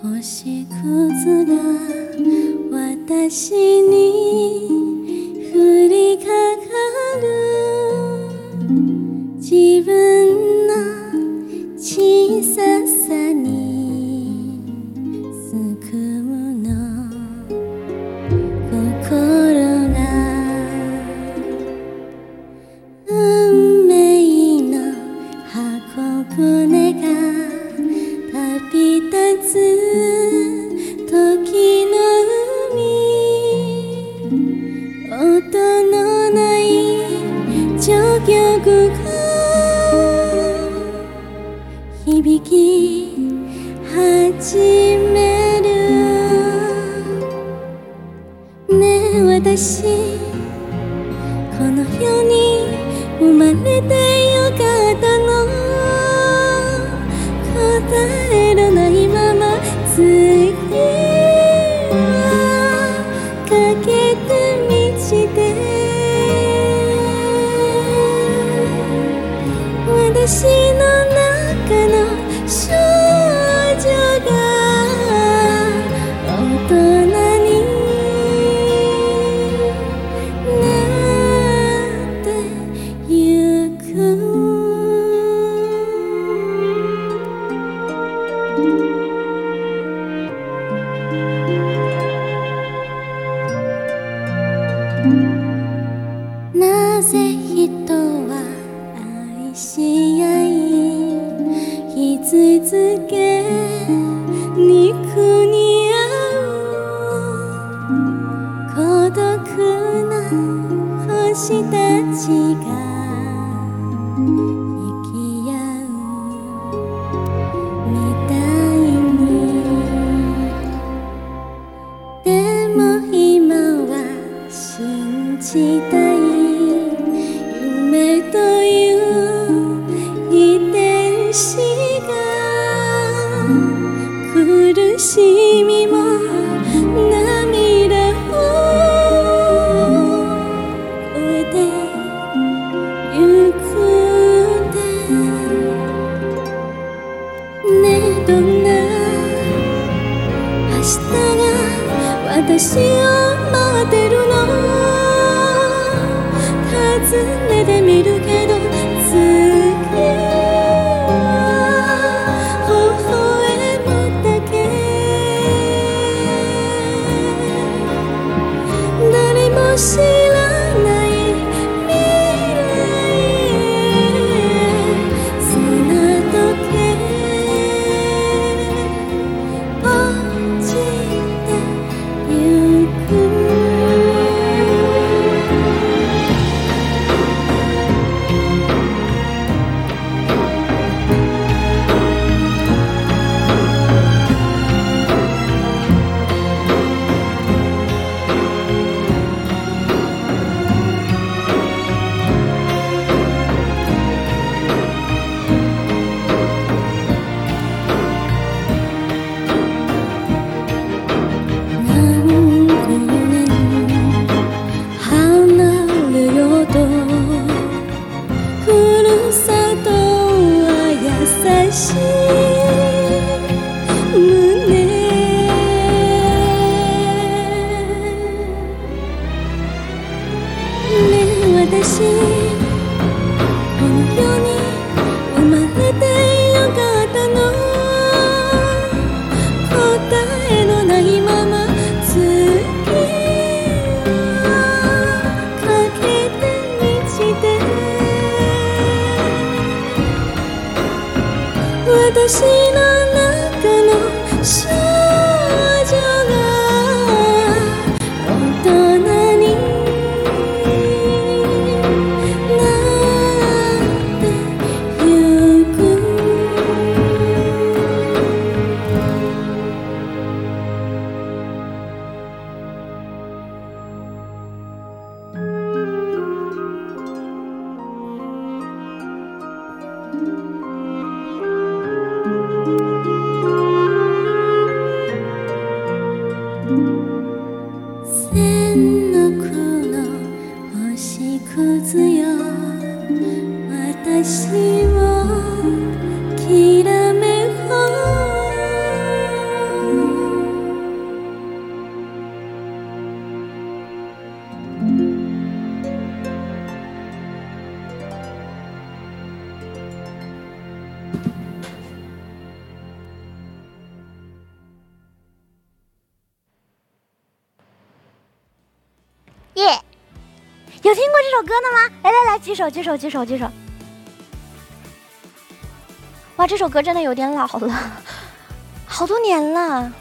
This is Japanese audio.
星屑が私に響き始める。ねえ私この世に生まれてよかったの。我是的。私を待ってるの。尋ねてみるけどるさとは優しい。胸。ねえ私。星の中の千の黒星屑よ。私は有听过这首歌的吗？来来来，举手举手举手举手！哇，这首歌真的有点老了，好多年了。